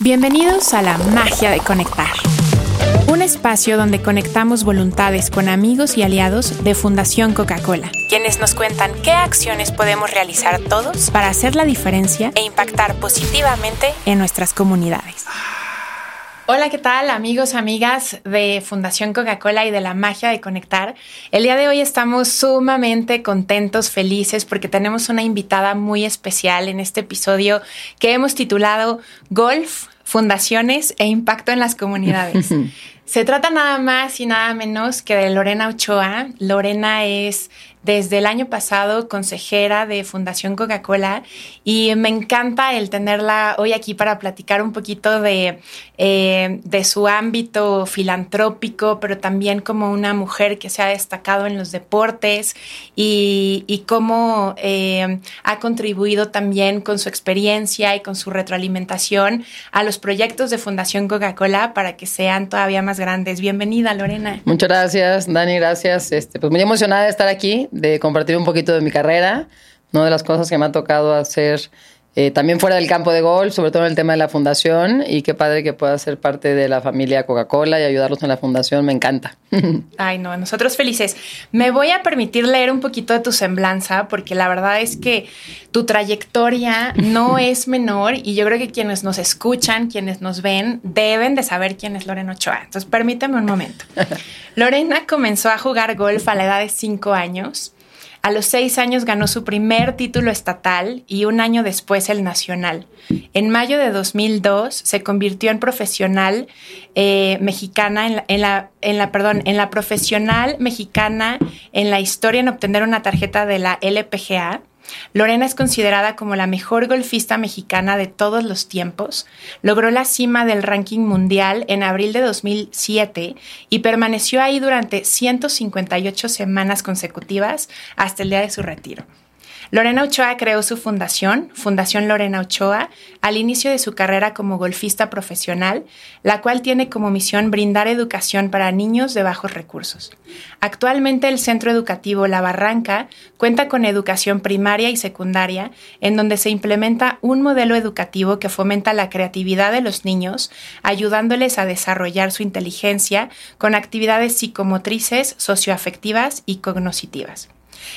Bienvenidos a la magia de conectar. Un espacio donde conectamos voluntades con amigos y aliados de Fundación Coca-Cola, quienes nos cuentan qué acciones podemos realizar todos para hacer la diferencia e impactar positivamente en nuestras comunidades. Hola, ¿qué tal amigos, amigas de Fundación Coca-Cola y de la magia de conectar? El día de hoy estamos sumamente contentos, felices, porque tenemos una invitada muy especial en este episodio que hemos titulado Golf, Fundaciones e Impacto en las Comunidades. Se trata nada más y nada menos que de Lorena Ochoa. Lorena es desde el año pasado consejera de Fundación Coca-Cola y me encanta el tenerla hoy aquí para platicar un poquito de, eh, de su ámbito filantrópico, pero también como una mujer que se ha destacado en los deportes y, cómo eh, ha contribuido también con su experiencia y con su retroalimentación a los proyectos de Fundación Coca-Cola para que sean todavía más grandes. Bienvenida, Lorena. Muchas gracias, Dani, gracias. Este, pues muy emocionada de estar aquí de compartir un poquito de mi carrera, ¿no? de las cosas que me ha tocado hacer eh, también fuera del campo de golf, sobre todo en el tema de la fundación, y qué padre que pueda ser parte de la familia Coca-Cola y ayudarlos en la fundación, me encanta. Ay, no, nosotros felices. Me voy a permitir leer un poquito de tu semblanza, porque la verdad es que tu trayectoria no es menor, y yo creo que quienes nos escuchan, quienes nos ven, deben de saber quién es Lorena Ochoa. Entonces, permíteme un momento. Lorena comenzó a jugar golf a la edad de cinco años a los seis años ganó su primer título estatal y un año después el nacional. En mayo de 2002 se convirtió en profesional eh, mexicana en la, en la, perdón, en la profesional mexicana en la historia en obtener una tarjeta de la LPGA Lorena es considerada como la mejor golfista mexicana de todos los tiempos. Logró la cima del ranking mundial en abril de 2007 y permaneció ahí durante 158 semanas consecutivas hasta el día de su retiro. Lorena Ochoa creó su fundación, Fundación Lorena Ochoa, al inicio de su carrera como golfista profesional, la cual tiene como misión brindar educación para niños de bajos recursos. Actualmente el Centro Educativo La Barranca cuenta con educación primaria y secundaria, en donde se implementa un modelo educativo que fomenta la creatividad de los niños, ayudándoles a desarrollar su inteligencia con actividades psicomotrices, socioafectivas y cognoscitivas.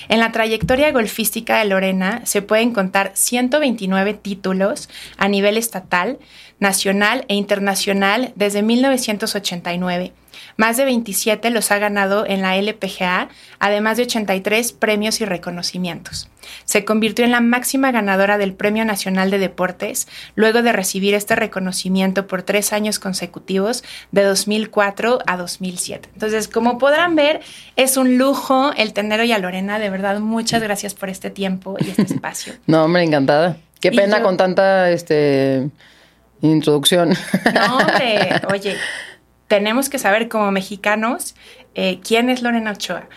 En la trayectoria golfística de Lorena se pueden contar 129 títulos a nivel estatal, nacional e internacional desde 1989 más de 27 los ha ganado en la LPGA, además de 83 premios y reconocimientos. Se convirtió en la máxima ganadora del Premio Nacional de Deportes, luego de recibir este reconocimiento por tres años consecutivos, de 2004 a 2007. Entonces, como podrán ver, es un lujo el tener hoy a Lorena. De verdad, muchas gracias por este tiempo y este espacio. no, hombre, encantada. Qué pena con tanta este, introducción. No, hombre, oye, tenemos que saber como mexicanos eh, quién es Lorena Ochoa.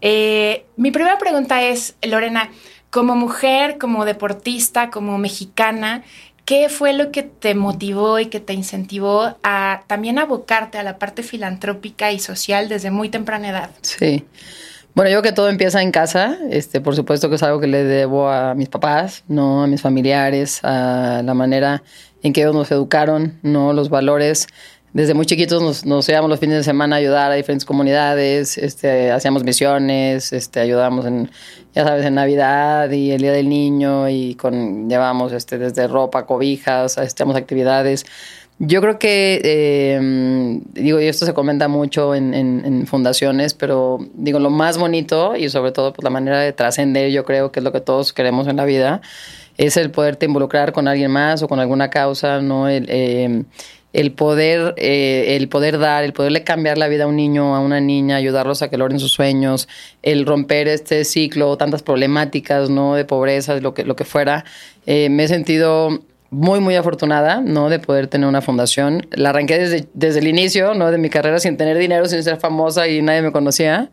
Eh, mi primera pregunta es, Lorena, como mujer, como deportista, como mexicana, ¿qué fue lo que te motivó y que te incentivó a también abocarte a la parte filantrópica y social desde muy temprana edad? Sí. Bueno, yo creo que todo empieza en casa. Este, por supuesto que es algo que le debo a mis papás, no a mis familiares, a la manera en que ellos nos educaron, no los valores desde muy chiquitos nos, nos, íbamos los fines de semana a ayudar a diferentes comunidades, este, hacíamos misiones, este, ayudamos en, ya sabes, en Navidad y el Día del Niño y con, llevamos este, desde ropa, cobijas, hacíamos actividades. Yo creo que, eh, digo, y esto se comenta mucho en, en, en, fundaciones, pero digo, lo más bonito y sobre todo pues, la manera de trascender, yo creo que es lo que todos queremos en la vida, es el poderte involucrar con alguien más o con alguna causa, ¿no? El, eh, el poder, eh, el poder dar, el poderle cambiar la vida a un niño, a una niña, ayudarlos a que logren sus sueños, el romper este ciclo, tantas problemáticas, ¿no? De pobreza, lo que, lo que fuera. Eh, me he sentido muy, muy afortunada, ¿no? De poder tener una fundación. La arranqué desde, desde el inicio, ¿no? De mi carrera sin tener dinero, sin ser famosa y nadie me conocía.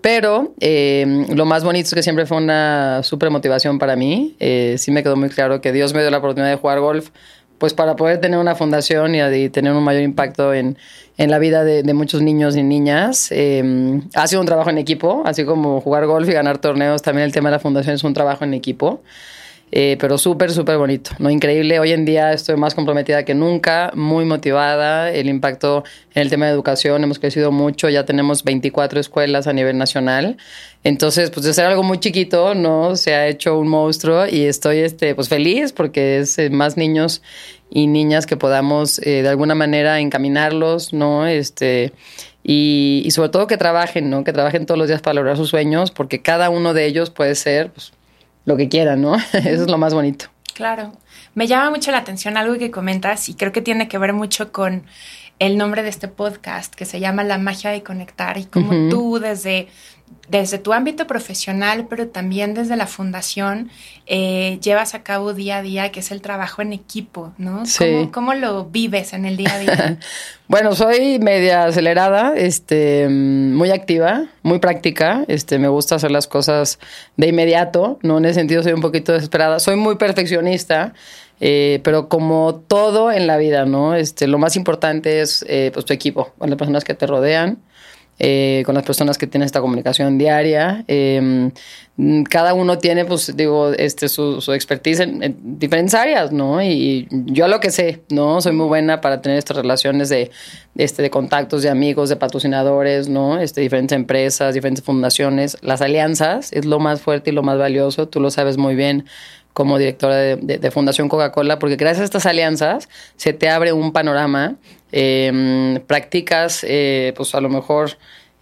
Pero eh, lo más bonito es que siempre fue una súper motivación para mí. sí me quedó muy claro que Dios me dio la oportunidad de jugar golf pues para poder tener una fundación y, tener un mayor impacto en, en la vida de, muchos niños y niñas. Eh, ha sido un trabajo en equipo, así como jugar golf y ganar torneos, también el tema de la fundación es un trabajo en equipo. Eh, pero súper, súper bonito, ¿no? Increíble. Hoy en día estoy más comprometida que nunca, muy motivada. El impacto en el tema de educación, hemos crecido mucho, ya tenemos 24 escuelas a nivel nacional. Entonces, pues de ser algo muy chiquito, ¿no? Se ha hecho un monstruo y estoy, este, pues feliz porque es eh, más niños y niñas que podamos eh, de alguna manera encaminarlos, ¿no? Este, y, sobre todo que trabajen, ¿no? Que trabajen todos los días para lograr sus sueños, porque cada uno de ellos puede ser pues, lo que quieran, ¿no? Eso es lo más bonito. Claro. Me llama mucho la atención algo que comentas y creo que tiene que ver mucho con el nombre de este podcast que se llama La magia de conectar y como tú desde desde tu ámbito profesional, pero también desde la fundación, eh, llevas a cabo día a día, que es el trabajo en equipo, ¿no? Sí. ¿Cómo, lo vives en el día a día? bueno, soy media acelerada, este, muy activa, muy práctica, este, me gusta hacer las cosas de inmediato, ¿no? En ese sentido soy un poquito desesperada, soy muy perfeccionista, eh, pero como todo en la vida, ¿no? Este, lo más importante es eh, pues, tu equipo, las personas que te rodean, eh, con las personas que tienen esta comunicación diaria. Em, cada uno tiene, pues, digo, este, su, su expertise en, diferentes áreas, ¿no? Y yo lo que sé, ¿no? Soy muy buena para tener estas relaciones de, este, de contactos, de amigos, de patrocinadores, ¿no? Este, diferentes empresas, diferentes fundaciones. Las alianzas es lo más fuerte y lo más valioso, tú lo sabes muy bien como directora de, Fundación Coca-Cola, porque gracias a estas alianzas se te abre un panorama, eh, practicas, eh, pues a lo mejor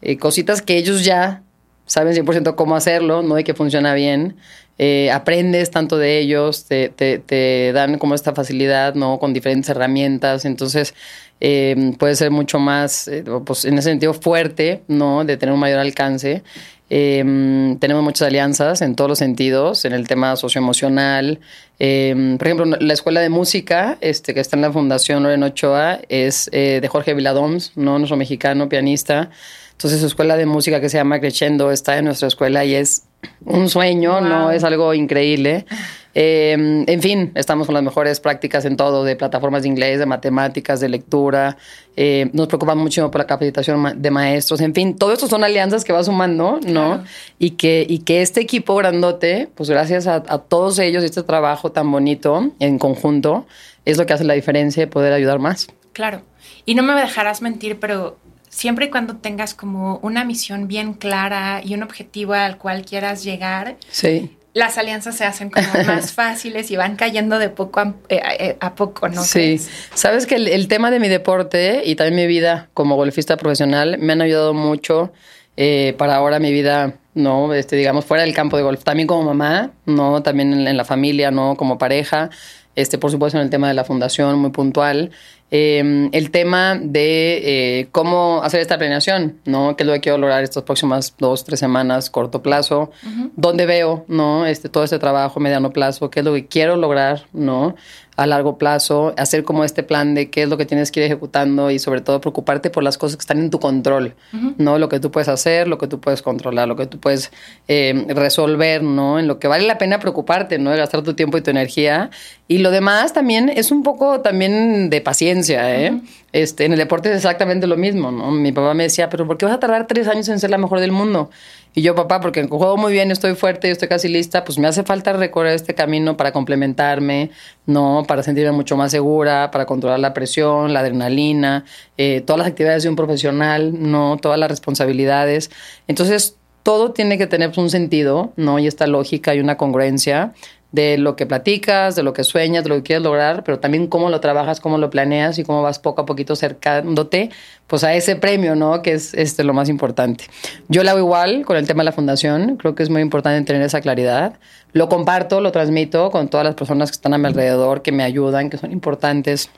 eh, cositas que ellos ya saben 100% cómo hacerlo, ¿no? Y que funciona bien. Eh, aprendes tanto de ellos, te, te, te, dan como esta facilidad, ¿no? Con diferentes herramientas. Entonces, puede ser mucho más, pues en ese sentido, fuerte, ¿no? De tener un mayor alcance. Eh, tenemos muchas alianzas en todos los sentidos, en el tema socioemocional. Eh, por ejemplo, la escuela de música este, que está en la Fundación Loreno Ochoa es eh, de Jorge Viladoms, ¿no? nuestro mexicano pianista. Entonces, su escuela de música que se llama Crescendo está en nuestra escuela y es un sueño, ¿no? Es algo increíble. Eh, en fin, estamos con las mejores prácticas en todo, de plataformas de inglés, de matemáticas, de lectura. Eh, nos preocupa mucho por la capacitación de maestros. En fin, todo esto son alianzas que va sumando, ¿no? Y, que, y que este equipo grandote, pues gracias a, a todos ellos y este trabajo tan bonito en conjunto, es lo que hace la diferencia de poder ayudar más. Claro. Y no me dejarás mentir, pero siempre y cuando tengas como una misión bien clara y un objetivo al cual quieras llegar, sí. Las alianzas se hacen como más fáciles y van cayendo de poco a, eh, eh, poco, ¿no? Sí, sabes que el, tema de mi deporte y también mi vida como golfista profesional me han ayudado mucho eh, para ahora mi vida, ¿no? Este, digamos, fuera del campo de golf, también como mamá, ¿no? También en, en la familia, ¿no? Como pareja. Este, por supuesto, en el tema de la fundación, muy puntual. Em, el tema de eh, cómo hacer esta planeación, ¿no? ¿Qué es lo que quiero lograr estas próximas dos, tres semanas, corto plazo? ¿Dónde veo, ¿no? Este, todo este trabajo, mediano plazo, qué es lo que quiero lograr, ¿no? a largo plazo, hacer como este plan de qué es lo que tienes que ir ejecutando y sobre todo preocuparte por las cosas que están en tu control, ¿no? Lo que tú puedes hacer, lo que tú puedes controlar, lo que tú puedes eh, resolver, ¿no? En lo que vale la pena preocuparte, ¿no? De gastar tu tiempo y tu energía. Y lo demás también es un poco también de paciencia, ¿eh? este, en el deporte es exactamente lo mismo, ¿no? Mi papá me decía, pero ¿por qué vas a tardar tres años en ser la mejor del mundo? Y yo, papá, porque juego muy bien, estoy fuerte, estoy casi lista, pues me hace falta recorrer este camino para complementarme, ¿no? Para sentirme mucho más segura, para controlar la presión, la adrenalina, eh, todas las actividades de un profesional, ¿no? Todas las responsabilidades. Entonces, todo tiene que tener un sentido, ¿no? Y esta lógica y una congruencia de lo que platicas, de lo que sueñas, de lo que quieres lograr, pero también cómo lo trabajas, cómo lo planeas y cómo vas poco a poquito acercándote pues a ese premio, ¿no? Que es este, lo más importante. Yo lo hago igual con el tema de la fundación, creo que es muy importante tener esa claridad. Lo comparto, lo transmito con todas las personas que están a mi alrededor, que me ayudan, que son importantes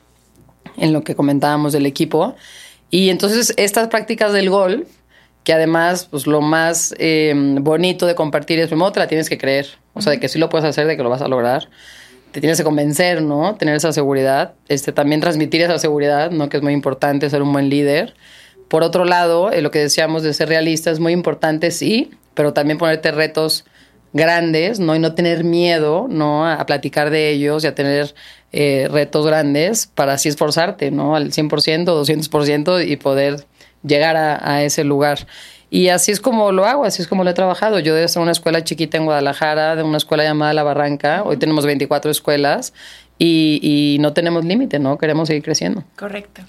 en lo que comentábamos del equipo. Y entonces estas prácticas del golf que además, pues lo más eh, bonito de compartir es, primero te la tienes que creer, o sea, de que sí lo puedes hacer, de que lo vas a lograr. Te tienes que convencer, ¿no? Tener esa seguridad. Este, también transmitir esa seguridad, ¿no? Que es muy importante, ser un buen líder. Por otro lado, eh, lo que decíamos de ser realista es muy importante, sí, pero también ponerte retos grandes, ¿no? Y no tener miedo, ¿no? A, platicar de ellos y a tener eh, retos grandes para así esforzarte, ¿no? Al 100%, 200% y poder llegar a, ese lugar. Y así es como lo hago, así es como lo he trabajado. Yo desde una escuela chiquita en Guadalajara, de una escuela llamada La Barranca, hoy tenemos 24 escuelas y, no tenemos límite, ¿no? Queremos seguir creciendo. Correcto.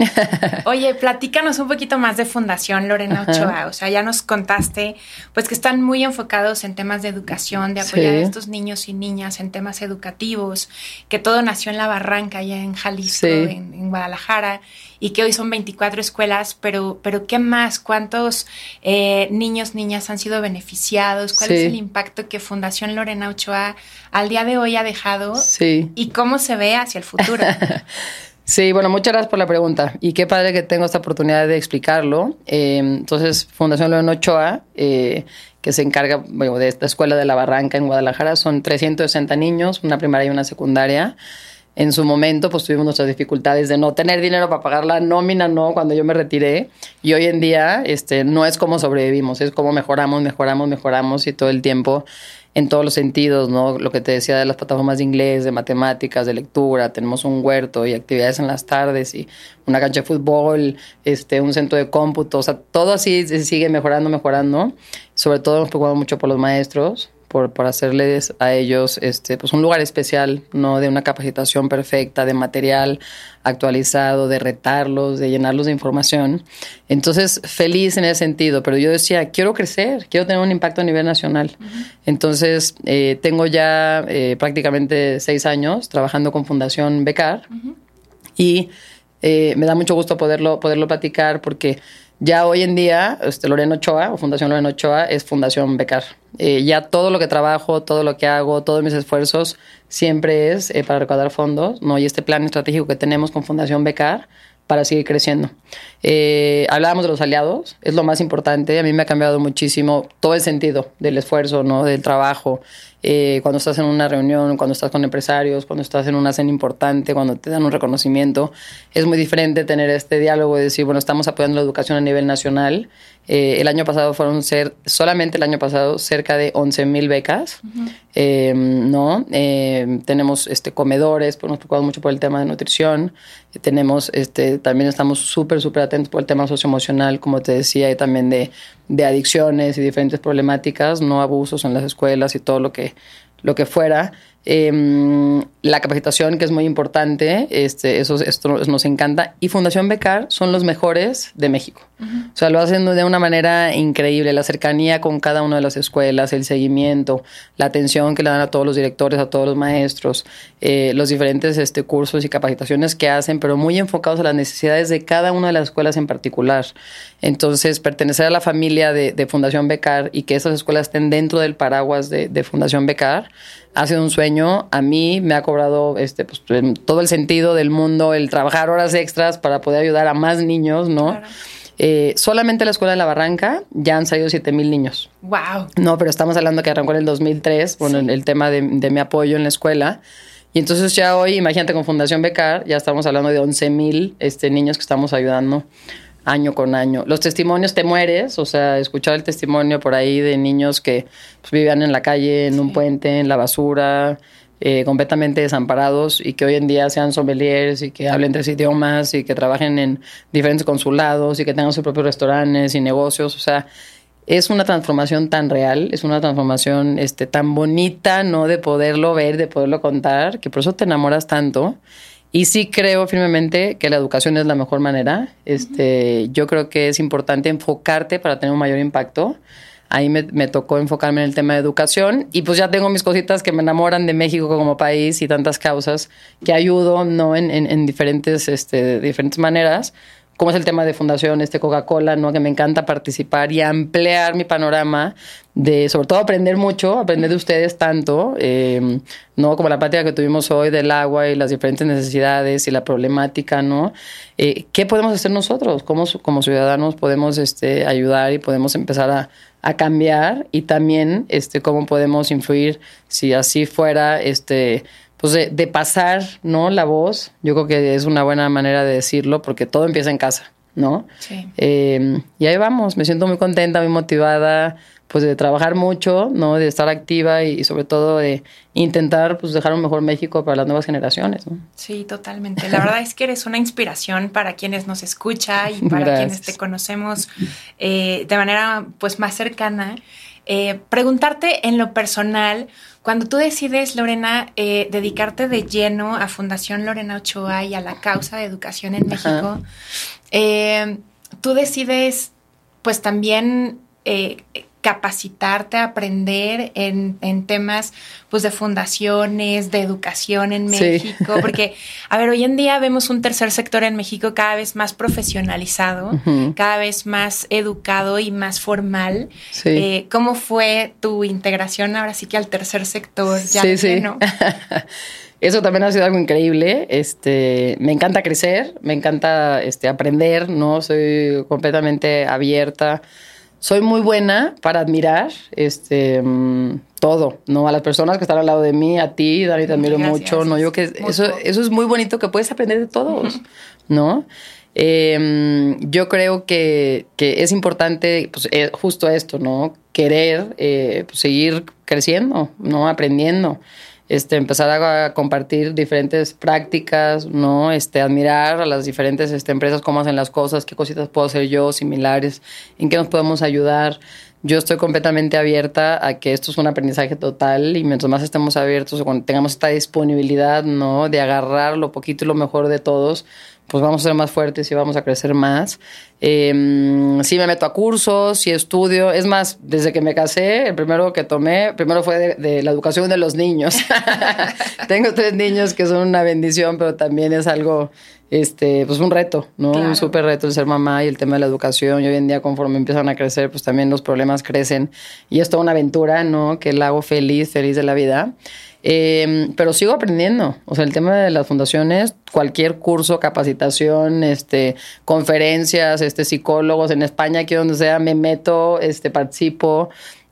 Oye, platícanos un poquito más de Fundación Lorena Ochoa. O sea, ya nos contaste, pues que están muy enfocados en temas de educación, de apoyar a estos niños y niñas en temas educativos, que todo nació en La Barranca, allá en Jalisco, en, Guadalajara, y que hoy son 24 escuelas, pero, pero ¿qué más? ¿Cuántos eh, niños, niñas han sido beneficiados? ¿Cuál es el impacto que Fundación Lorena Ochoa al día de hoy ha dejado? Sí. ¿Y cómo se ve hacia el futuro? Sí, bueno, muchas gracias por la pregunta. Y qué padre que tengo esta oportunidad de explicarlo. Eh, entonces, Fundación Lorena Ochoa, eh, que se encarga bueno, de esta escuela de la Barranca en Guadalajara, son 360 niños, una primaria y una secundaria en su momento pues tuvimos nuestras dificultades de no tener dinero para pagar la nómina, no, cuando yo me retiré. Y hoy en día este, no es como sobrevivimos, es como mejoramos, mejoramos, mejoramos y todo el tiempo en todos los sentidos, ¿no? Lo que te decía de las plataformas de inglés, de matemáticas, de lectura, tenemos un huerto y actividades en las tardes y una cancha de fútbol, este, un centro de cómputo, o sea, todo así sigue mejorando, mejorando. Sobre todo nos preocupamos mucho por los maestros, por, por, hacerles a ellos este, pues un lugar especial, ¿no? De una capacitación perfecta, de material actualizado, de retarlos, de llenarlos de información. Entonces, feliz en ese sentido, pero yo decía, quiero crecer, quiero tener un impacto a nivel nacional. Entonces, eh, tengo ya eh, prácticamente seis años trabajando con Fundación Becar y eh, me da mucho gusto poderlo, poderlo platicar porque ya hoy en día, este, Lorena Ochoa o Fundación Lorena Ochoa es Fundación Becar. Eh, ya todo lo que trabajo, todo lo que hago, todos mis esfuerzos siempre es eh, para recaudar fondos, ¿no? Y este plan estratégico que tenemos con Fundación Becar para seguir creciendo. Eh, hablábamos de los aliados, es lo más importante. A mí me ha cambiado muchísimo todo el sentido del esfuerzo, ¿no? Del trabajo. Eh, cuando estás en una reunión, cuando estás con empresarios, cuando estás en una cena importante, cuando te dan un reconocimiento, es muy diferente tener este diálogo de decir, bueno, estamos apoyando la educación a nivel nacional. Eh, el año pasado fueron ser, solamente el año pasado, cerca de 11 mil becas, ¿no? tenemos este, comedores, pues nos preocupamos mucho por el tema de nutrición, tenemos, este, también estamos súper, súper atentos por el tema socioemocional, como te decía, y también de, de adicciones y diferentes problemáticas, no abusos en las escuelas y todo lo que, lo que fuera. Em, la capacitación, que es muy importante, este, eso esto nos encanta. Y Fundación Becar son los mejores de México. O sea, lo hacen de una manera increíble. La cercanía con cada una de las escuelas, el seguimiento, la atención que le dan a todos los directores, a todos los maestros, eh, los diferentes este, cursos y capacitaciones que hacen, pero muy enfocados a las necesidades de cada una de las escuelas en particular. Entonces, pertenecer a la familia de, Fundación Becar y que esas escuelas estén dentro del paraguas de, de Fundación Becar ha sido un sueño. A mí me ha cobrado este, pues, todo el sentido del mundo el trabajar horas extras para poder ayudar a más niños, ¿no? Eh, solamente la escuela de la Barranca ya han salido 7 mil niños. ¡Wow! No, pero estamos hablando que arrancó en el 2003, bueno, el, tema de, mi apoyo en la escuela. Y entonces ya hoy, imagínate, con Fundación Becar, ya estamos hablando de 11 mil este, niños que estamos ayudando año con año. Los testimonios te mueres, o sea, escuchar el testimonio por ahí de niños que pues, vivían en la calle, en un puente, en la basura, eh, completamente desamparados y que hoy en día sean sommeliers y que hablen tres idiomas y que trabajen en diferentes consulados y que tengan sus propios restaurantes y negocios, o sea, es una transformación tan real, es una transformación este, tan bonita, ¿no? De poderlo ver, de poderlo contar, que por eso te enamoras tanto. Y sí creo firmemente que la educación es la mejor manera. Este, Yo creo que es importante enfocarte para tener un mayor impacto. Ahí me, tocó enfocarme en el tema de educación y pues ya tengo mis cositas que me enamoran de México como país y tantas causas que ayudo ¿no? en, en, diferentes, este, diferentes maneras como es el tema de fundación, este Coca-Cola, ¿no? Que me encanta participar y ampliar mi panorama de, sobre todo, aprender mucho, aprender de ustedes tanto, eh, ¿no? Como la plática que tuvimos hoy del agua y las diferentes necesidades y la problemática, ¿no? Eh, ¿Qué podemos hacer nosotros? ¿Cómo como ciudadanos podemos este, ayudar y podemos empezar a, a cambiar? Y también, este, cómo podemos influir si así fuera, este pues de, pasar, ¿no? La voz, yo creo que es una buena manera de decirlo porque todo empieza en casa, ¿no? Sí. Eh, y ahí vamos, me siento muy contenta, muy motivada, pues de trabajar mucho, ¿no? De estar activa y, sobre todo de intentar pues dejar un mejor México para las nuevas generaciones, ¿no? Sí, totalmente. La verdad es que eres una inspiración para quienes nos escuchan y para quienes te conocemos eh, de manera pues más cercana. Eh, preguntarte en lo personal, cuando tú decides, Lorena, eh, dedicarte de lleno a Fundación Lorena Ochoa y a la causa de educación en México, tú decides pues también capacitarte, aprender en, temas pues de fundaciones, de educación en México, porque, a ver, hoy en día vemos un tercer sector en México cada vez más profesionalizado, cada vez más educado y más formal. Eh, ¿Cómo fue tu integración ahora sí que al tercer sector? Ya sí, sí. Eso también ha sido algo increíble. Este, me encanta crecer, me encanta este, aprender, ¿no? Soy completamente abierta soy muy buena para admirar este mm, todo, ¿no? A las personas que están al lado de mí, a ti, Dani, te admiro mucho, ¿no? Yo que eso, eso es muy bonito que puedes aprender de todos, ¿no? Em, yo creo que, que, es importante, pues, eh, justo esto, ¿no? Querer eh, pues, seguir creciendo, ¿no? Aprendiendo este, empezar a compartir diferentes prácticas, ¿no? Este, admirar a las diferentes este, empresas, cómo hacen las cosas, qué cositas puedo hacer yo, similares, en qué nos podemos ayudar. Yo estoy completamente abierta a que esto es un aprendizaje total y mientras más estemos abiertos, cuando tengamos esta disponibilidad, ¿no? De agarrar lo poquito y lo mejor de todos, pues vamos a ser más fuertes y vamos a crecer más. Eh, sí me meto a cursos, sí estudio. Es más, desde que me casé, el primero que tomé, primero fue de, la educación de los niños. Tengo tres niños que son una bendición, pero también es algo, este, pues un reto, ¿no? Un súper reto el ser mamá y el tema de la educación. Y hoy en día, conforme empiezan a crecer, pues también los problemas crecen. Y es toda una aventura, ¿no? Que la hago feliz, feliz de la vida. Em, pero sigo aprendiendo. O sea, el tema de las fundaciones, cualquier curso, capacitación, este, conferencias, este, psicólogos en España, aquí donde sea, me meto, este, participo.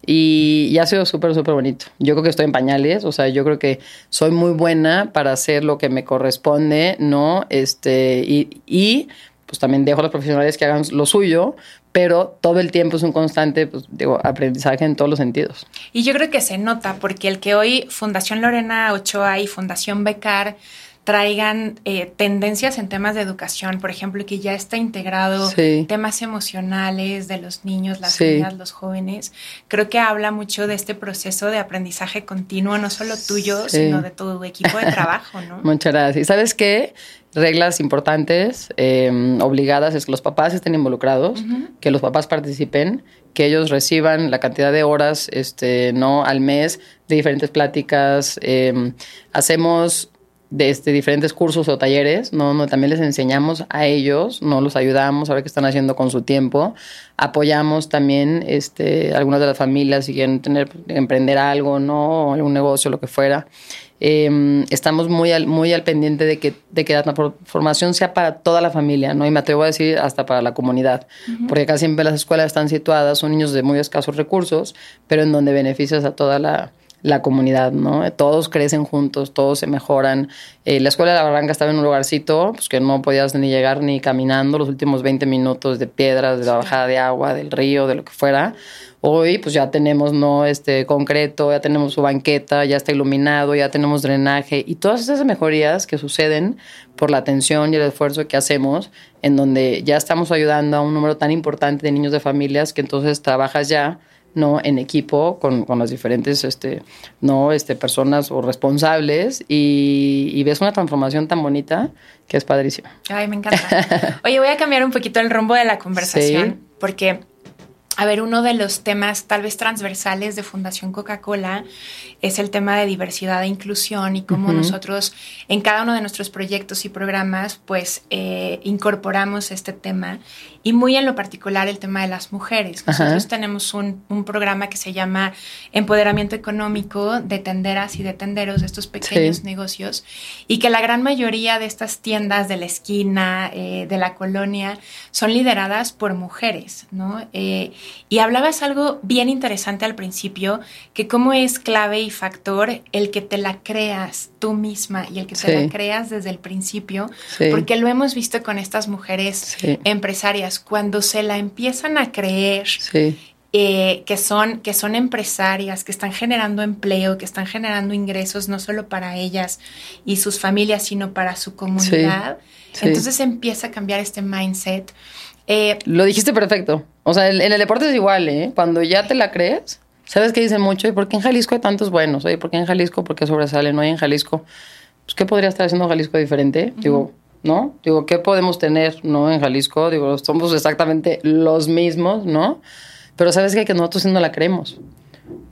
Y, y, ha sido súper, súper bonito. Yo creo que estoy en pañales, o sea, yo creo que soy muy buena para hacer lo que me corresponde, ¿no? Este, y, y pues también dejo a los profesionales que hagan lo suyo, pero todo el tiempo es un constante pues, digo, aprendizaje en todos los sentidos. Y yo creo que se nota, porque el que hoy Fundación Lorena Ochoa y Fundación Becar traigan eh, tendencias en temas de educación, por ejemplo, que ya está integrado temas emocionales de los niños, las niñas, los jóvenes. Creo que habla mucho de este proceso de aprendizaje continuo, no solo tuyo, sino de todo tu equipo de trabajo, ¿no? Muchas gracias. ¿Y sabes qué? Reglas importantes, em, obligadas, es que los papás estén involucrados, que los papás participen, que ellos reciban la cantidad de horas este, ¿no? al mes de diferentes pláticas. Em, hacemos de este, diferentes cursos o talleres, ¿no? ¿no? También les enseñamos a ellos, ¿no? Los ayudamos a ver qué están haciendo con su tiempo. Apoyamos también este, algunas de las familias si quieren tener, emprender algo, ¿no? algún negocio, lo que fuera. Em, estamos muy al, muy al pendiente de que, de que la transformación sea para toda la familia, ¿no? Y me atrevo a decir hasta para la comunidad, porque casi siempre las escuelas están situadas, son niños de muy escasos recursos, pero en donde beneficias a toda la, la comunidad, ¿no? Todos crecen juntos, todos se mejoran. Eh, la escuela de la Barranca estaba en un lugarcito pues, que no podías ni llegar ni caminando los últimos 20 minutos de piedras, de la bajada de agua, del río, de lo que fuera. Hoy pues ya tenemos no este concreto, ya tenemos su banqueta, ya está iluminado, ya tenemos drenaje y todas esas mejorías que suceden por la atención y el esfuerzo que hacemos en donde ya estamos ayudando a un número tan importante de niños de familias que entonces trabajas ya no en equipo con, con las diferentes este no este personas o responsables y, ves una transformación tan bonita que es padrísima. Ay, me encanta. Oye, voy a cambiar un poquito el rumbo de la conversación porque a ver, uno de los temas tal vez transversales de Fundación Coca-Cola es el tema de diversidad e inclusión y cómo nosotros en cada uno de nuestros proyectos y programas pues eh, incorporamos este tema y muy en lo particular el tema de las mujeres. Nosotros tenemos un, programa que se llama Empoderamiento Económico de tenderas y de tenderos de estos pequeños negocios y que la gran mayoría de estas tiendas de la esquina, eh, de la colonia, son lideradas por mujeres, ¿no? Eh, Y hablabas algo bien interesante al principio, que cómo es clave y factor el que te la creas tú misma y el que te la creas desde el principio, porque lo hemos visto con estas mujeres empresarias, cuando se la empiezan a creer. Eh, que, son, que son empresarias, que están generando empleo, que están generando ingresos no solo para ellas y sus familias, sino para su comunidad. Entonces empieza a cambiar este mindset. Eh, Lo dijiste perfecto. O sea, en, el deporte es igual, ¿eh? Cuando ya te la crees, ¿sabes qué dicen mucho? ¿Y por qué en Jalisco hay tantos buenos? Oye, ¿por qué en Jalisco? ¿Por qué sobresale? No hay en Jalisco. Pues, ¿qué podría estar haciendo Jalisco diferente? Digo, ¿no? Digo, ¿qué podemos tener, no? En Jalisco, digo, somos exactamente los mismos, ¿no? Pero ¿sabes qué? Que nosotros sí no la creemos.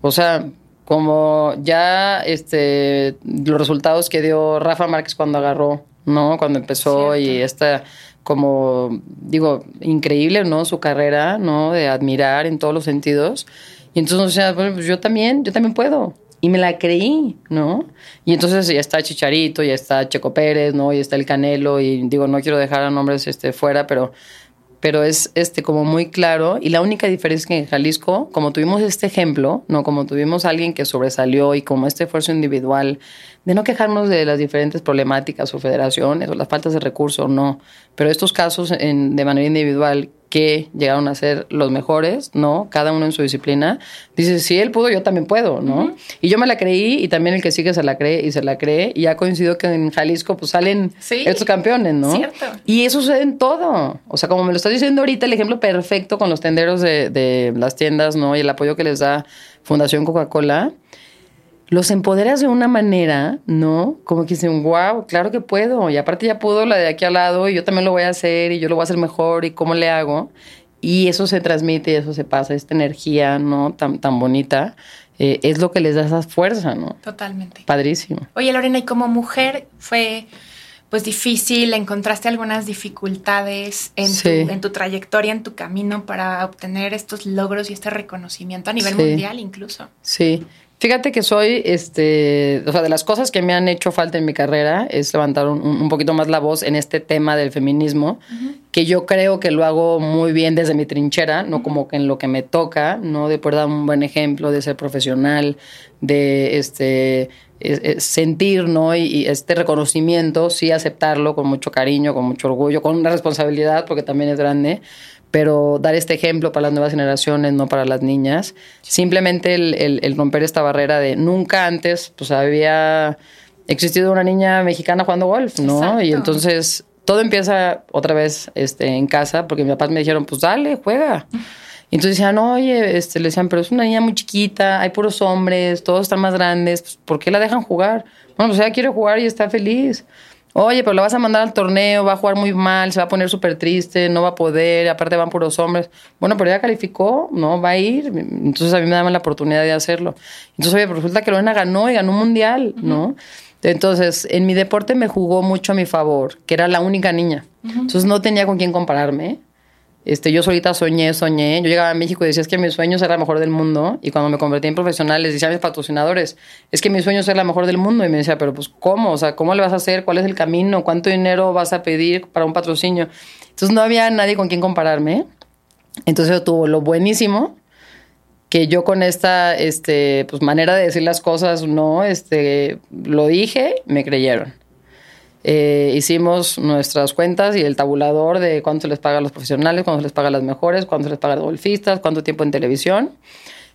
O sea, como ya este, los resultados que dio Rafa Márquez cuando agarró, ¿no? Cuando empezó y esta como, digo, increíble, ¿no? Su carrera, ¿no? De admirar en todos los sentidos. Y entonces, o sea, bueno, pues yo también, yo también puedo. Y me la creí, ¿no? Y entonces ya está Chicharito, ya está Checo Pérez, ¿no? Y está el Canelo, y digo, no quiero dejar a nombres este, fuera, pero pero es este como muy claro y la única diferencia es que en Jalisco, como tuvimos este ejemplo, no como tuvimos alguien que sobresalió y como este esfuerzo individual de no quejarnos de las diferentes problemáticas o federaciones o las faltas de recursos, no, pero estos casos en, de manera individual que llegaron a ser los mejores, ¿no? Cada uno en su disciplina. Dice, si él pudo, yo también puedo, ¿no? Y yo me la creí y también el que sigue se la cree y se la cree. Y ha coincidido que en Jalisco pues salen estos campeones, ¿no? Cierto. Y eso sucede en todo. O sea, como me lo estás diciendo ahorita, el ejemplo perfecto con los tenderos de, de las tiendas, ¿no? Y el apoyo que les da Fundación Coca-Cola los empoderas de una manera, ¿no? Como que dicen, wow, claro que puedo. Y aparte ya pudo la de aquí al lado y yo también lo voy a hacer y yo lo voy a hacer mejor y cómo le hago. Y eso se transmite y eso se pasa, esta energía, ¿no? Tan, tan bonita. Eh, es lo que les da esa fuerza, ¿no? Totalmente. Padrísimo. Oye, Lorena, y como mujer fue pues difícil, encontraste algunas dificultades en, tu, en tu trayectoria, en tu camino para obtener estos logros y este reconocimiento a nivel mundial incluso. Sí, Fíjate que soy, este, o sea, de las cosas que me han hecho falta en mi carrera es levantar un, poquito más la voz en este tema del feminismo, que yo creo que lo hago muy bien desde mi trinchera, no como que en lo que me toca, no de poder dar un buen ejemplo, de ser profesional, de este sentir, ¿no? Y, este reconocimiento, sí aceptarlo con mucho cariño, con mucho orgullo, con una responsabilidad, porque también es grande, pero dar este ejemplo para las nuevas generaciones, no para las niñas. Simplemente el, romper esta barrera de nunca antes, pues había existido una niña mexicana jugando golf, ¿no? Y entonces todo empieza otra vez este, en casa, porque mis papás me dijeron, pues dale, juega. Y entonces decían, oye, este, le decían, pero es una niña muy chiquita, hay puros hombres, todos están más grandes, pues, ¿por qué la dejan jugar? Bueno, pues ella quiere jugar y está feliz. Oye, pero la vas a mandar al torneo, va a jugar muy mal, se va a poner súper triste, no va a poder, aparte van puros hombres. Bueno, pero ya calificó, no va a ir. Entonces a mí me daban la oportunidad de hacerlo. Entonces, oye, resulta que Lorena ganó y ganó un mundial, ¿no? Entonces, en mi deporte me jugó mucho a mi favor, que era la única niña. Entonces no tenía con quién compararme. Este, yo solita soñé, soñé. Yo llegaba a México y decía, es que mi sueño es ser la mejor del mundo. Y cuando me convertí en profesional, les decía a mis patrocinadores, es que mi sueño es ser la mejor del mundo. Y me decía, pero pues, ¿cómo? O sea, ¿cómo le vas a hacer? ¿Cuál es el camino? ¿Cuánto dinero vas a pedir para un patrocinio? Entonces no había nadie con quien compararme. Entonces yo tuvo lo buenísimo que yo con esta este, pues, manera de decir las cosas, no, este, lo dije, me creyeron. Eh, hicimos nuestras cuentas y el tabulador de cuánto se les paga a los profesionales, cuánto se les paga a las mejores, cuánto se les paga a los golfistas, cuánto tiempo en televisión.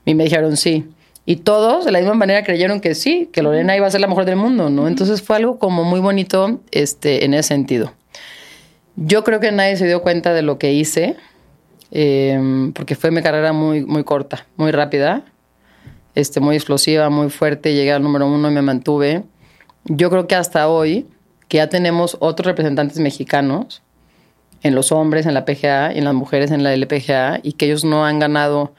Y me dijeron sí. Y todos de la misma manera creyeron que sí, que Lorena iba a ser la mejor del mundo, ¿no? Entonces fue algo como muy bonito este, en ese sentido. Yo creo que nadie se dio cuenta de lo que hice, em, porque fue mi carrera muy, muy corta, muy rápida, este, muy explosiva, muy fuerte. Llegué al número uno y me mantuve. Yo creo que hasta hoy que ya tenemos otros representantes mexicanos en los hombres en la PGA y en las mujeres en la LPGA y que ellos no han ganado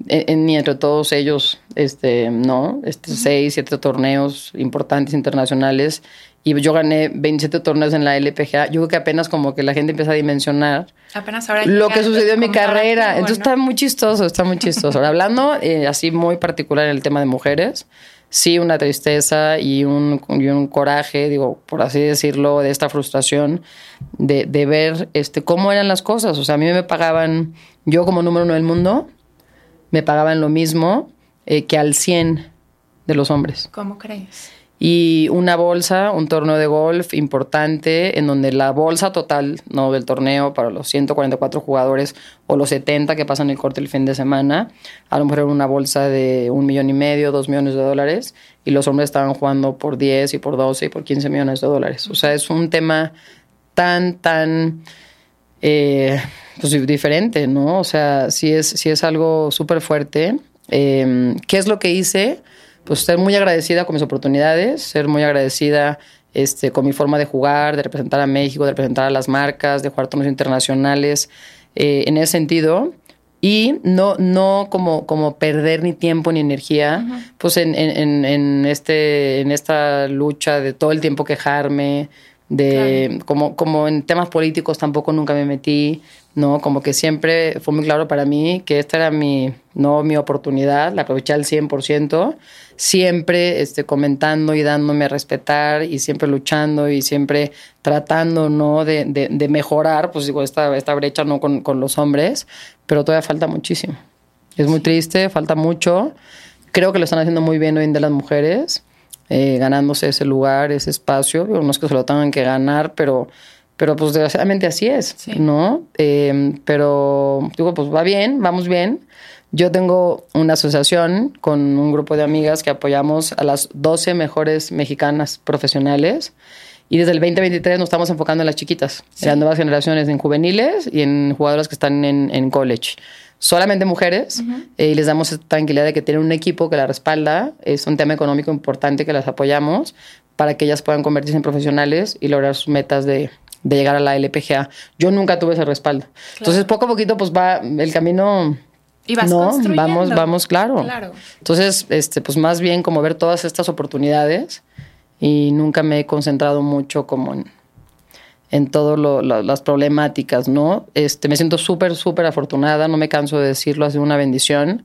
ni entre todos ellos, este, no, este, seis, siete torneos importantes internacionales y yo gané 27 torneos en la LPGA. Yo creo que apenas como que la gente empieza a dimensionar apenas ahora lo que sucedió en mi carrera. Entonces está muy chistoso, está muy chistoso. Ahora, hablando eh, así muy particular en el tema de mujeres, sí una tristeza y un, y un, coraje, digo, por así decirlo, de esta frustración de, de, ver este, cómo eran las cosas. O sea, a mí me pagaban, yo como número uno del mundo, me pagaban lo mismo eh, que al 100 de los hombres. ¿Cómo crees? Y una bolsa, un torneo de golf importante en donde la bolsa total no del torneo para los 144 jugadores o los 70 que pasan el corte el fin de semana, a lo mejor era una bolsa de un millón y medio, dos millones de dólares y los hombres estaban jugando por 10 y por 12 y por 15 millones de dólares. O sea, es un tema tan, tan... Eh, pues diferente, ¿no? O sea, sí es, sí es algo súper fuerte. Eh, ¿Qué es lo que hice? Pues ser muy agradecida con mis oportunidades, ser muy agradecida este, con mi forma de jugar, de representar a México, de representar a las marcas, de jugar torneos internacionales, eh, en ese sentido. Y no, no como, como perder ni tiempo ni energía, pues en, en, en, este, en esta lucha de todo el tiempo quejarme, de como, como en temas políticos tampoco nunca me metí, ¿no? Como que siempre fue muy claro para mí que esta era mi, no mi oportunidad, la aproveché al 100%, siempre este, comentando y dándome a respetar y siempre luchando y siempre tratando, ¿no? De, de, mejorar, pues digo, esta, esta brecha, ¿no? Con, con los hombres, pero todavía falta muchísimo. Es muy triste, falta mucho. Creo que lo están haciendo muy bien hoy en día las mujeres, eh, ganándose ese lugar, ese espacio. No es que se lo tengan que ganar, pero pero pues desgraciadamente así es, ¿no? Eh, pero digo, pues va bien, vamos bien. Yo tengo una asociación con un grupo de amigas que apoyamos a las 12 mejores mexicanas profesionales y desde el 2023 nos estamos enfocando en las chiquitas, en las nuevas generaciones, en juveniles y en jugadoras que están en, en college. Solamente mujeres eh, y les damos tranquilidad de que tienen un equipo que la respalda, es un tema económico importante que las apoyamos para que ellas puedan convertirse en profesionales y lograr sus metas de, de llegar a la LPGA. Yo nunca tuve ese respaldo. Entonces, poco a poquito, pues va el camino. Y vas no, vamos, vamos, claro. Entonces, este, pues más bien como ver todas estas oportunidades y nunca me he concentrado mucho como en, en todas las problemáticas, ¿no? Este, me siento súper, súper afortunada, no me canso de decirlo, ha sido una bendición.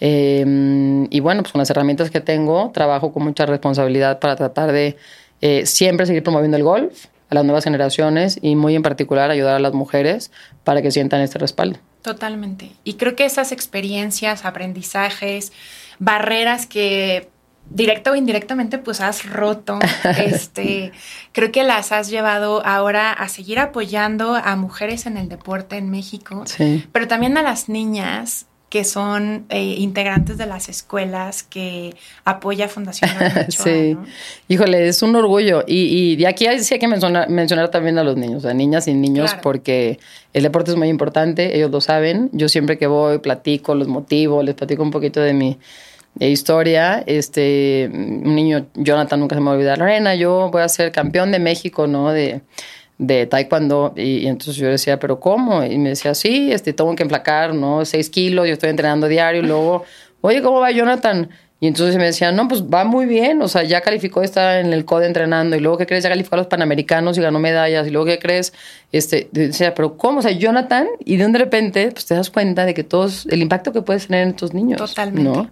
Em, y bueno, pues con las herramientas que tengo, trabajo con mucha responsabilidad para tratar de eh, siempre seguir promoviendo el golf, a las nuevas generaciones y muy en particular ayudar a las mujeres para que sientan este respaldo. Totalmente. Y creo que esas experiencias, aprendizajes, barreras que directo o indirectamente pues has roto, este, creo que las has llevado ahora a seguir apoyando a mujeres en el deporte en México, pero también a las niñas que son eh, integrantes de las escuelas que apoya Fundación Sí, híjole, es un orgullo. Y, de aquí sí hay que mencionar, mencionar también a los niños, a niñas y niños, porque el deporte es muy importante, ellos lo saben. Yo siempre que voy, platico, los motivo, les platico un poquito de mi historia. Este, un niño, Jonathan, nunca se me va a olvidar, Lorena, yo voy a ser campeón de México, ¿no? De de taekwondo y, entonces yo decía, pero ¿cómo? Y me decía, sí, este, tengo que enflacar, ¿no? Seis kilos, yo estoy entrenando diario y luego, oye, ¿cómo va Jonathan? Y entonces me decía, no, pues va muy bien, o sea, ya calificó, está en el CODE entrenando, y luego, ¿qué crees? Ya calificó a los Panamericanos y ganó medallas, y luego, ¿qué crees? Este, decía, pero ¿cómo? O sea, Jonathan, y de un de repente, pues te das cuenta de que todos, el impacto que puedes tener en estos niños. Totalmente. ¿no?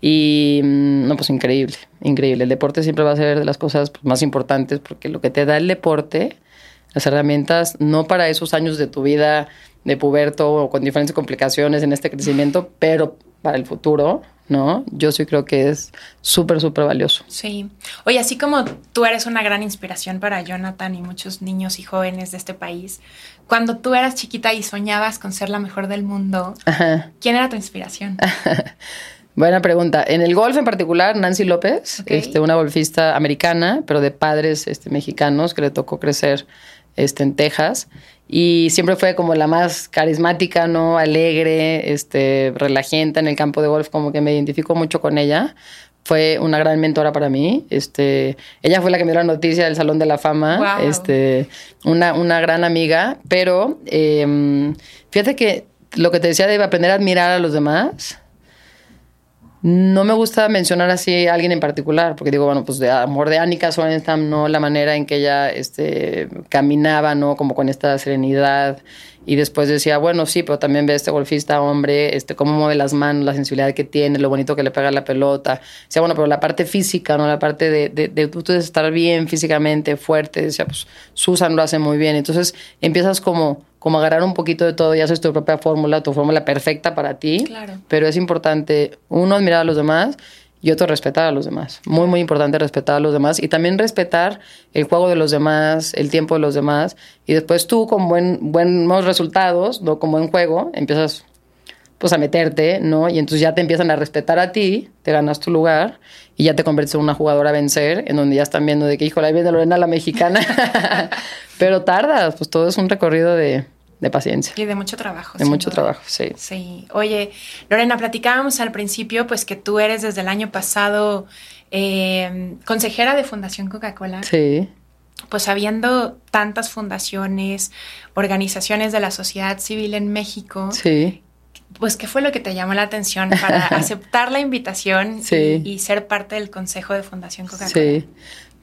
Y, mm, no, pues increíble, increíble. El deporte siempre va a ser de las cosas pues, más importantes, porque lo que te da el deporte las herramientas no para esos años de tu vida de puberto o con diferentes complicaciones en este crecimiento, pero para el futuro, ¿no? Yo sí creo que es súper, súper valioso. Sí. Oye, así como tú eres una gran inspiración para Jonathan y muchos niños y jóvenes de este país, cuando tú eras chiquita y soñabas con ser la mejor del mundo, ¿quién era tu inspiración? Buena pregunta. En el golf en particular, Nancy López, este, una golfista americana, pero de padres este, mexicanos que le tocó crecer este, en Texas. Y siempre fue como la más carismática, ¿no? Alegre, este, relajenta en el campo de golf, como que me identifico mucho con ella. Fue una gran mentora para mí. Este, ella fue la que me dio la noticia del Salón de la Fama. Este, una, una gran amiga. Pero em, fíjate que lo que te decía de aprender a admirar a los demás no me gusta mencionar así a alguien en particular, porque digo, bueno, pues de amor de Annika Sorenstam, no la manera en que ella este, caminaba, ¿no? Como con esta serenidad. Y después decía, bueno, sí, pero también ve este golfista hombre, este, cómo mueve las manos, la sensibilidad que tiene, lo bonito que le pega la pelota. Decía, bueno, pero la parte física, ¿no? La parte de, de, estar bien físicamente, fuerte. Decía, pues Susan lo hace muy bien. Entonces empiezas como como agarrar un poquito de todo y haces tu propia fórmula, tu fórmula perfecta para ti. Claro. Pero es importante, uno, admirar a los demás y otro, respetar a los demás. Muy, muy importante respetar a los demás y también respetar el juego de los demás, el tiempo de los demás. Y después tú, con buen, buenos resultados, no con buen juego, empiezas pues a meterte, ¿no? Y entonces ya te empiezan a respetar a ti, te ganas tu lugar y ya te conviertes en una jugadora a vencer, en donde ya están viendo de que, híjole, ahí viene Lorena la mexicana. Pero tardas, pues todo es un recorrido de, de paciencia. Y de mucho trabajo. De mucho trabajo, sí. Sí. Oye, Lorena, platicábamos al principio, pues que tú eres desde el año pasado eh, consejera de Fundación Coca-Cola. Sí. Pues habiendo tantas fundaciones, organizaciones de la sociedad civil en México. Sí pues, ¿qué fue lo que te llamó la atención para aceptar la invitación y, ser parte del Consejo de Fundación Coca-Cola? Sí.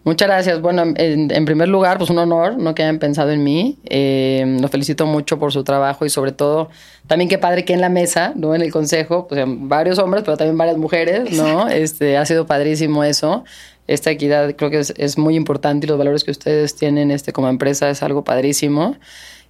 Muchas gracias. Bueno, en, primer lugar, pues un honor, ¿no? Que hayan pensado en mí. Eh, lo felicito mucho por su trabajo y sobre todo, también qué padre que en la mesa, ¿no? En el consejo, pues varios hombres, pero también varias mujeres, ¿no? Este, ha sido padrísimo eso. Esta equidad creo que es, es, muy importante y los valores que ustedes tienen este, como empresa es algo padrísimo.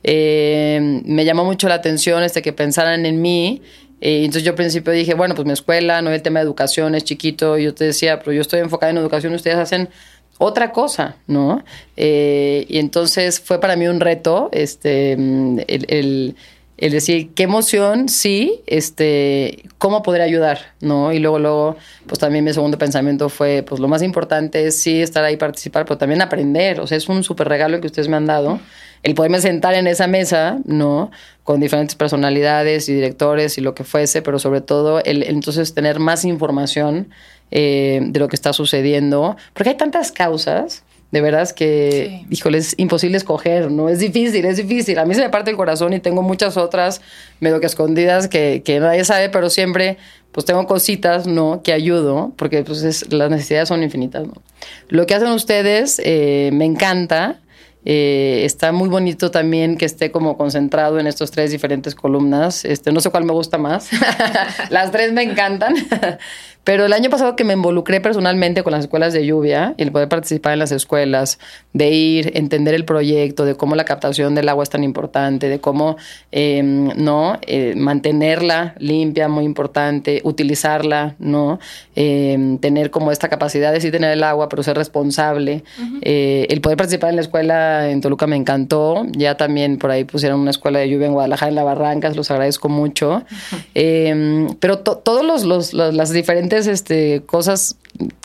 Eh, me llamó mucho la atención este, que pensaran en mí. Eh, entonces yo al principio dije, bueno, pues mi escuela, no el tema de educación es chiquito. Y yo te decía, pero yo estoy enfocada en educación, ustedes hacen otra cosa, ¿no? Eh, y entonces fue para mí un reto este, el, el, decir, qué emoción, sí, este, cómo poder ayudar, ¿no? Y luego, luego, pues también mi segundo pensamiento fue, pues lo más importante es sí estar ahí, participar, pero también aprender. O sea, es un súper regalo que ustedes me han dado el poderme sentar en esa mesa, ¿no? Con diferentes personalidades y directores y lo que fuese, pero sobre todo el, entonces tener más información eh, de lo que está sucediendo, porque hay tantas causas. De verdad es que, híjole, es imposible escoger, ¿no? Es difícil, es difícil. A mí se me parte el corazón y tengo muchas otras medio que escondidas que, que nadie sabe, pero siempre pues tengo cositas, ¿no? Que ayudo, porque pues las necesidades son infinitas, ¿no? Lo que hacen ustedes eh, me encanta, eh, está muy bonito también que esté como concentrado en estos tres diferentes columnas. Este, no sé cuál me gusta más. Las tres me encantan. Pero el año pasado que me involucré personalmente con las escuelas de lluvia y el poder participar en las escuelas, de ir, entender el proyecto, de cómo la captación del agua es tan importante, de cómo em, no eh, mantenerla limpia, muy importante, utilizarla, no em, tener como esta capacidad de sí tener el agua, pero ser responsable. Eh, el poder participar en la escuela en Toluca me encantó. Ya también por ahí pusieron una escuela de lluvia en Guadalajara, en la Barrancas, los agradezco mucho. Em, pero todos los, los, las diferentes este, cosas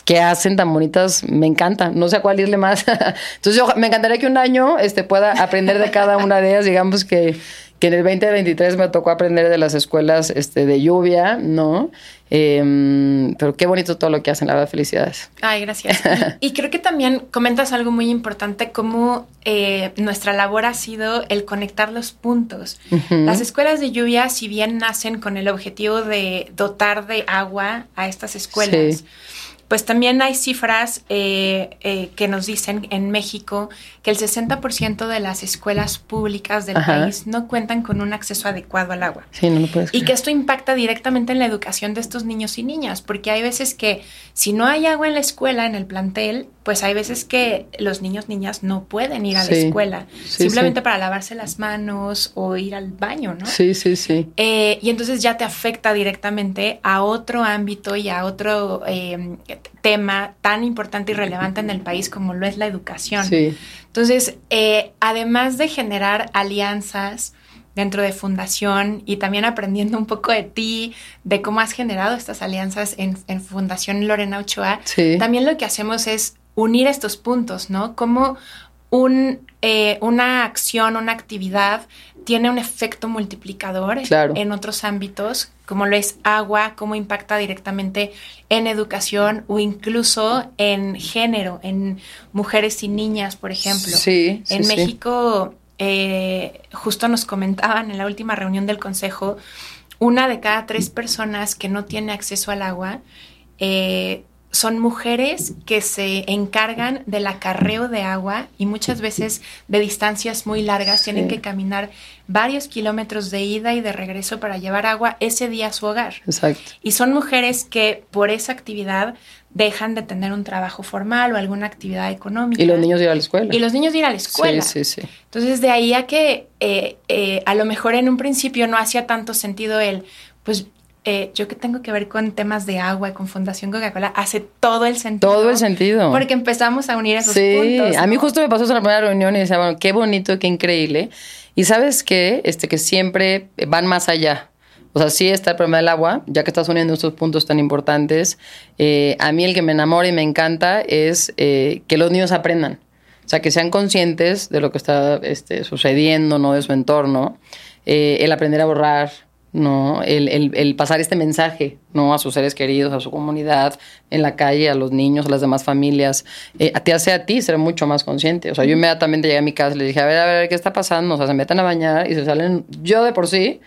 que hacen tan bonitas, me encanta. No sé a cuál irle más. Entonces, yo, me encantaría que un año este, pueda aprender de cada una de ellas. Digamos que, que en el 2023 me tocó aprender de las escuelas este, de lluvia, ¿no? Em, pero qué bonito todo lo que hacen, la verdad, felicidades. Ay, gracias. Y, creo que también comentas algo muy importante, cómo eh, nuestra labor ha sido el conectar los puntos. Las escuelas de lluvia, si bien nacen con el objetivo de dotar de agua a estas escuelas, pues también hay cifras eh, eh, que nos dicen en México que el 60% de las escuelas públicas del país no cuentan con un acceso adecuado al agua. Sí, no lo puedes y que esto impacta directamente en la educación de estos niños y niñas, porque hay veces que si no hay agua en la escuela, en el plantel, pues hay veces que los niños, niñas no pueden ir a la escuela, simplemente para lavarse las manos o ir al baño, ¿no? Sí, sí, sí. Eh, y entonces ya te afecta directamente a otro ámbito y a otro tema tan importante y relevante en el país como lo es la educación. Sí. Entonces, eh, además de generar alianzas dentro de Fundación y también aprendiendo un poco de ti, de cómo has generado estas alianzas en, Fundación Lorena Ochoa, también lo que hacemos es unir estos puntos, ¿no? Como un, eh, una acción, una actividad tiene un efecto multiplicador en otros ámbitos, como lo es agua, cómo impacta directamente en educación o incluso en género, en mujeres y niñas, por ejemplo. Sí, en México, eh, justo nos comentaban en la última reunión del Consejo, una de cada tres personas que no tiene acceso al agua, eh, son mujeres que se encargan del acarreo de agua y muchas veces de distancias muy largas tienen que caminar varios kilómetros de ida y de regreso para llevar agua ese día a su hogar. Exacto. Y son mujeres que por esa actividad dejan de tener un trabajo formal o alguna actividad económica. Y los niños ir a la escuela. Y los niños ir a la escuela. Sí, sí, sí. Entonces de ahí a que eh, eh, a lo mejor en un principio no hacía tanto sentido el, pues eh, yo que tengo que ver con temas de agua, con Fundación Coca-Cola, hace todo el sentido. Todo el sentido. Porque empezamos a unir esos sí, puntos. a mí justo me pasó en la primera reunión y decía, bueno, qué bonito, qué increíble. Y sabes qué, este, que siempre van más allá. O sea, sí está el problema del agua, ya que estás uniendo estos puntos tan importantes. Eh, a mí el que me enamora y me encanta es eh, que los niños aprendan. O sea, que sean conscientes de lo que está este, sucediendo, ¿no? De su entorno. el aprender a borrar, ¿no? El, el, el, pasar este mensaje, ¿no? A sus seres queridos, a su comunidad, en la calle, a los niños, a las demás familias, eh, te hace a ti ser mucho más consciente. O sea, yo inmediatamente llegué a mi casa y le dije, a ver, a ver, ¿qué está pasando? O sea, se meten a bañar y se salen, yo de por sí,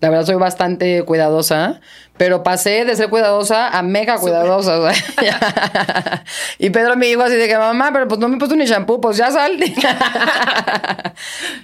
la verdad soy bastante cuidadosa, pero pasé de ser cuidadosa a mega cuidadosa. O sea, y Pedro me dijo así de que, mamá, pero pues no me he puesto ni shampoo, pues ya sal.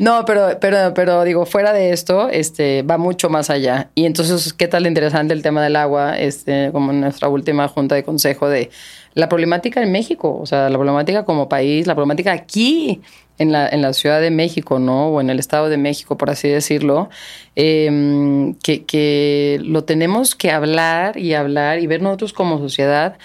no, pero, pero, pero digo, fuera de esto, este, va mucho más allá. Y entonces, ¿qué tal interesante el tema del agua? Este, como en nuestra última junta de consejo de la problemática en México, o sea, la problemática como país, la problemática aquí en la, en la Ciudad de México, ¿no? O en el Estado de México, por así decirlo, eh, que, que lo tenemos que hablar y hablar y ver nosotros como sociedad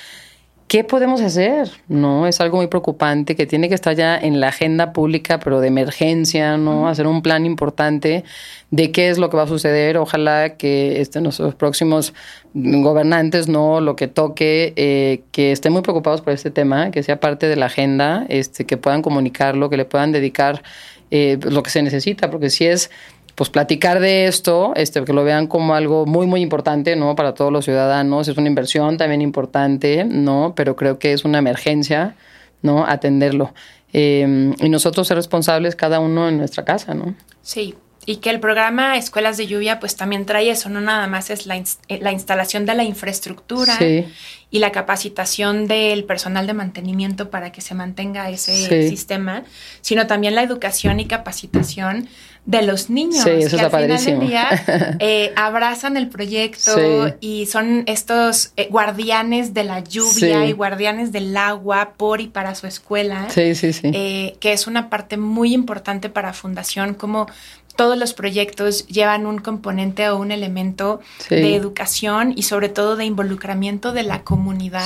¿qué podemos hacer? No, es algo muy preocupante que tiene que estar ya en la agenda pública, pero de emergencia, ¿no? Hacer un plan importante de qué es lo que va a suceder. Ojalá que este, nuestros próximos gobernantes, ¿no? Lo que toque, eh, que estén muy preocupados por este tema, que sea parte de la agenda, este, que puedan comunicarlo, que le puedan dedicar eh, lo que se necesita, porque si es pues platicar de esto, este, que lo vean como algo muy, muy importante, ¿no? Para todos los ciudadanos, es una inversión también importante, ¿no? Pero creo que es una emergencia, ¿no? Atenderlo. Eh, y nosotros ser responsables cada uno en nuestra casa, ¿no? Sí, y que el programa Escuelas de Lluvia pues también trae eso, no nada más es la, eh, la instalación de la infraestructura y la capacitación del personal de mantenimiento para que se mantenga ese sistema, sino también la educación y capacitación de los niños sí, eso que al final del día eh, abrazan el proyecto y son estos eh, guardianes de la lluvia y guardianes del agua por y para su escuela. Sí, sí, sí. que es una parte muy importante para Fundación, como todos los proyectos llevan un componente o un elemento de educación y sobre todo de involucramiento de la comunidad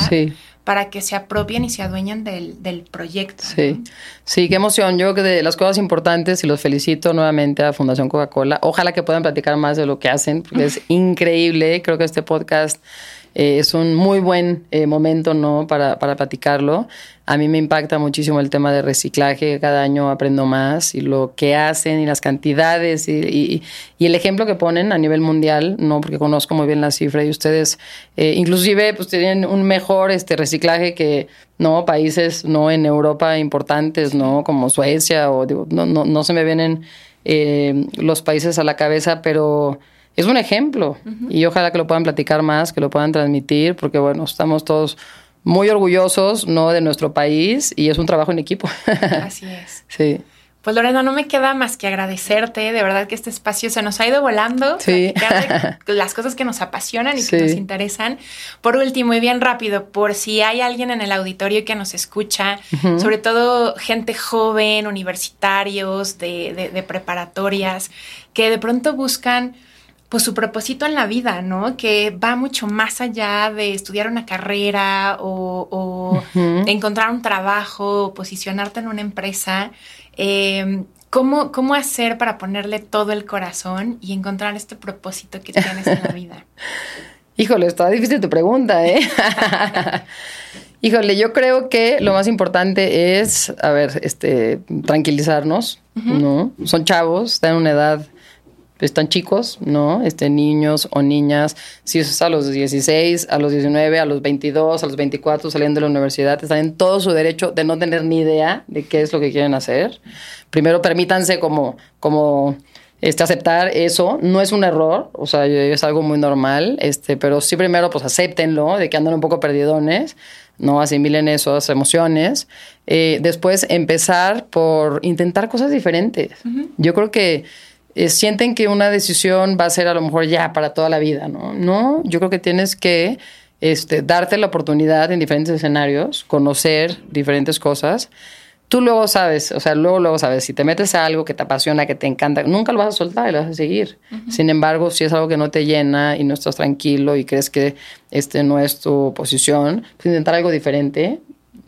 para que se apropien y se adueñan del, del proyecto. Sí, sí, qué emoción. Yo creo que de las cosas importantes y los felicito nuevamente a Fundación Coca-Cola. Ojalá que puedan platicar más de lo que hacen, porque es increíble. Creo que este podcast eh, es un muy buen eh, momento ¿no? para, para platicarlo. A mí me impacta muchísimo el tema de reciclaje, cada año aprendo más y lo que hacen y las cantidades y, y, el ejemplo que ponen a nivel mundial, no porque conozco muy bien la cifra y ustedes eh, inclusive pues tienen un mejor este reciclaje que no países no en Europa importantes, no como Suecia o no, no, no se me vienen los países a la cabeza, pero es un ejemplo y ojalá que lo puedan platicar más, que lo puedan transmitir, porque bueno, estamos todos muy orgullosos ¿no? de nuestro país y es un trabajo en equipo. Así es. Sí. Pues Lorena, no me queda más que agradecerte, de verdad que este espacio se nos ha ido volando, sí. las cosas que nos apasionan y que nos interesan. Por último y bien rápido, por si hay alguien en el auditorio que nos escucha, sobre todo gente joven, universitarios, de, de preparatorias, que de pronto buscan pues su propósito en la vida, ¿no? Que va mucho más allá de estudiar una carrera o, encontrar un trabajo, o posicionarte en una empresa. Em, ¿cómo, ¿Cómo hacer para ponerle todo el corazón y encontrar este propósito que tienes en la vida? Híjole, está difícil tu pregunta, ¿eh? Híjole, yo creo que lo más importante es, a ver, este, tranquilizarnos, ¿no? Son chavos, están en una edad están chicos, ¿no? Este, niños o niñas, si es a los 16, a los 19, a los 22, a los 24 saliendo de la universidad, están en todo su derecho de no tener ni idea de qué es lo que quieren hacer. Primero permítanse como, como este, aceptar eso. No es un error, o sea, es algo muy normal, este, pero sí primero pues acéptenlo, de que andan un poco perdidones, no asimilen esas emociones. Eh, después empezar por intentar cosas diferentes. Yo creo que eh, sienten que una decisión va a ser a lo mejor ya para toda la vida, ¿no? No, yo creo que tienes que este, darte la oportunidad en diferentes escenarios, conocer diferentes cosas tú luego sabes, o sea, luego, luego sabes, si te metes a algo que te apasiona, que te encanta, nunca lo vas a soltar y lo vas a seguir. Sin embargo, si es algo que no te llena y no estás tranquilo y crees que este no es tu posición, pues intentar algo diferente.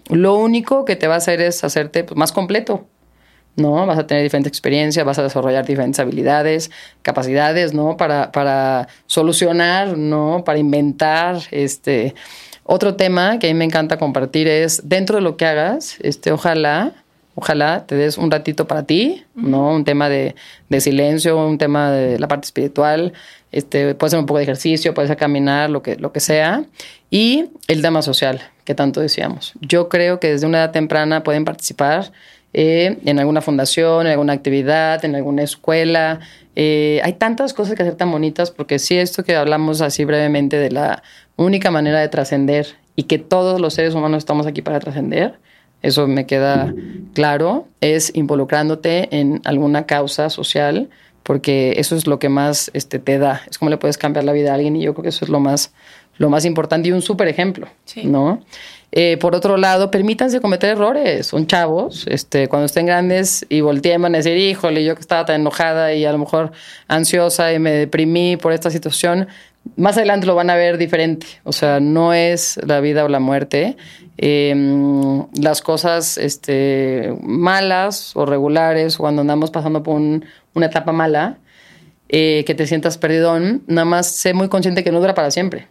Lo único que te va a hacer es hacerte pues, más completo. ¿No? Vas a tener diferentes experiencias, vas a desarrollar diferentes habilidades, capacidades, ¿no? Para, para solucionar, ¿no? Para inventar, este, otro tema que a mí me encanta compartir es, dentro de lo que hagas, este, ojalá, ojalá te des un ratito para ti, ¿no? Un tema de, silencio, un tema de la parte espiritual, este, puede ser un poco de ejercicio, puede ser caminar, lo que, lo que sea. Y el tema social, que tanto decíamos. Yo creo que desde una edad temprana pueden participar eh, en alguna fundación, en alguna actividad, en alguna escuela. Eh, hay tantas cosas que hacer tan bonitas, porque sí, esto que hablamos así brevemente de la única manera de trascender y que todos los seres humanos estamos aquí para trascender, eso me queda claro, es involucrándote en alguna causa social, porque eso es lo que más este, te da, es como le puedes cambiar la vida a alguien y yo creo que eso es lo más, lo más importante y un súper ejemplo, ¿no? Eh, por otro lado, permítanse cometer errores. Son chavos, este, cuando estén grandes y volteen van a decir, híjole, yo que estaba tan enojada y a lo mejor ansiosa y me deprimí por esta situación, más adelante lo van a ver diferente. O sea, no es la vida o la muerte. Em, las cosas este, malas o regulares, cuando andamos pasando por una etapa mala, eh, que te sientas perdidón, nada más sé muy consciente que no dura para siempre.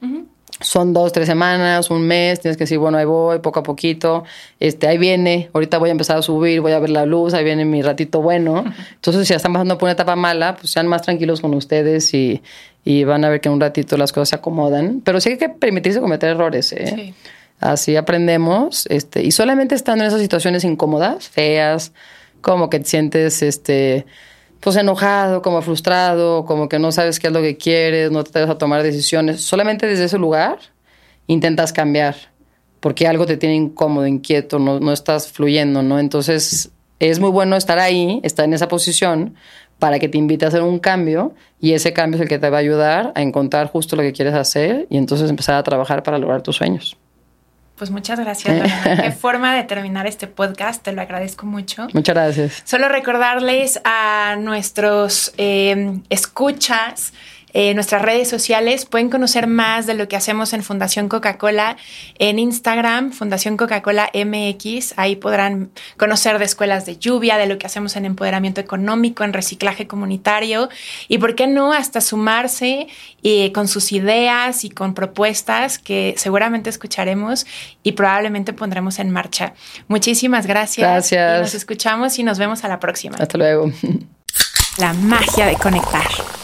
Son dos, tres semanas, un mes, tienes que decir, bueno, ahí voy, poco a poquito, este, ahí viene, ahorita voy a empezar a subir, voy a ver la luz, ahí viene mi ratito bueno. Entonces, si ya están pasando por una etapa mala, pues sean más tranquilos con ustedes y, y van a ver que en un ratito las cosas se acomodan. Pero sí hay que permitirse cometer errores, ¿eh? Así aprendemos. Este, y solamente estando en esas situaciones incómodas, feas, como que te sientes este, pues enojado, como frustrado, como que no sabes qué es lo que quieres, no te atreves a tomar decisiones. Solamente desde ese lugar intentas cambiar, porque algo te tiene incómodo, inquieto, no, no estás fluyendo, ¿no? Entonces es muy bueno estar ahí, estar en esa posición, para que te invite a hacer un cambio y ese cambio es el que te va a ayudar a encontrar justo lo que quieres hacer y entonces empezar a trabajar para lograr tus sueños. Pues muchas gracias, Qué forma de terminar este podcast, te lo agradezco mucho. Muchas gracias. Solo recordarles a nuestros eh, escuchas en nuestras redes sociales. Pueden conocer más de lo que hacemos en Fundación Coca-Cola en Instagram, Fundación Coca-Cola MX. Ahí podrán conocer de escuelas de lluvia, de lo que hacemos en empoderamiento económico, en reciclaje comunitario y, ¿por qué no?, hasta sumarse eh, con sus ideas y con propuestas que seguramente escucharemos y probablemente pondremos en marcha. Muchísimas gracias. Gracias. nos escuchamos y nos vemos a la próxima. Hasta luego. La magia de conectar.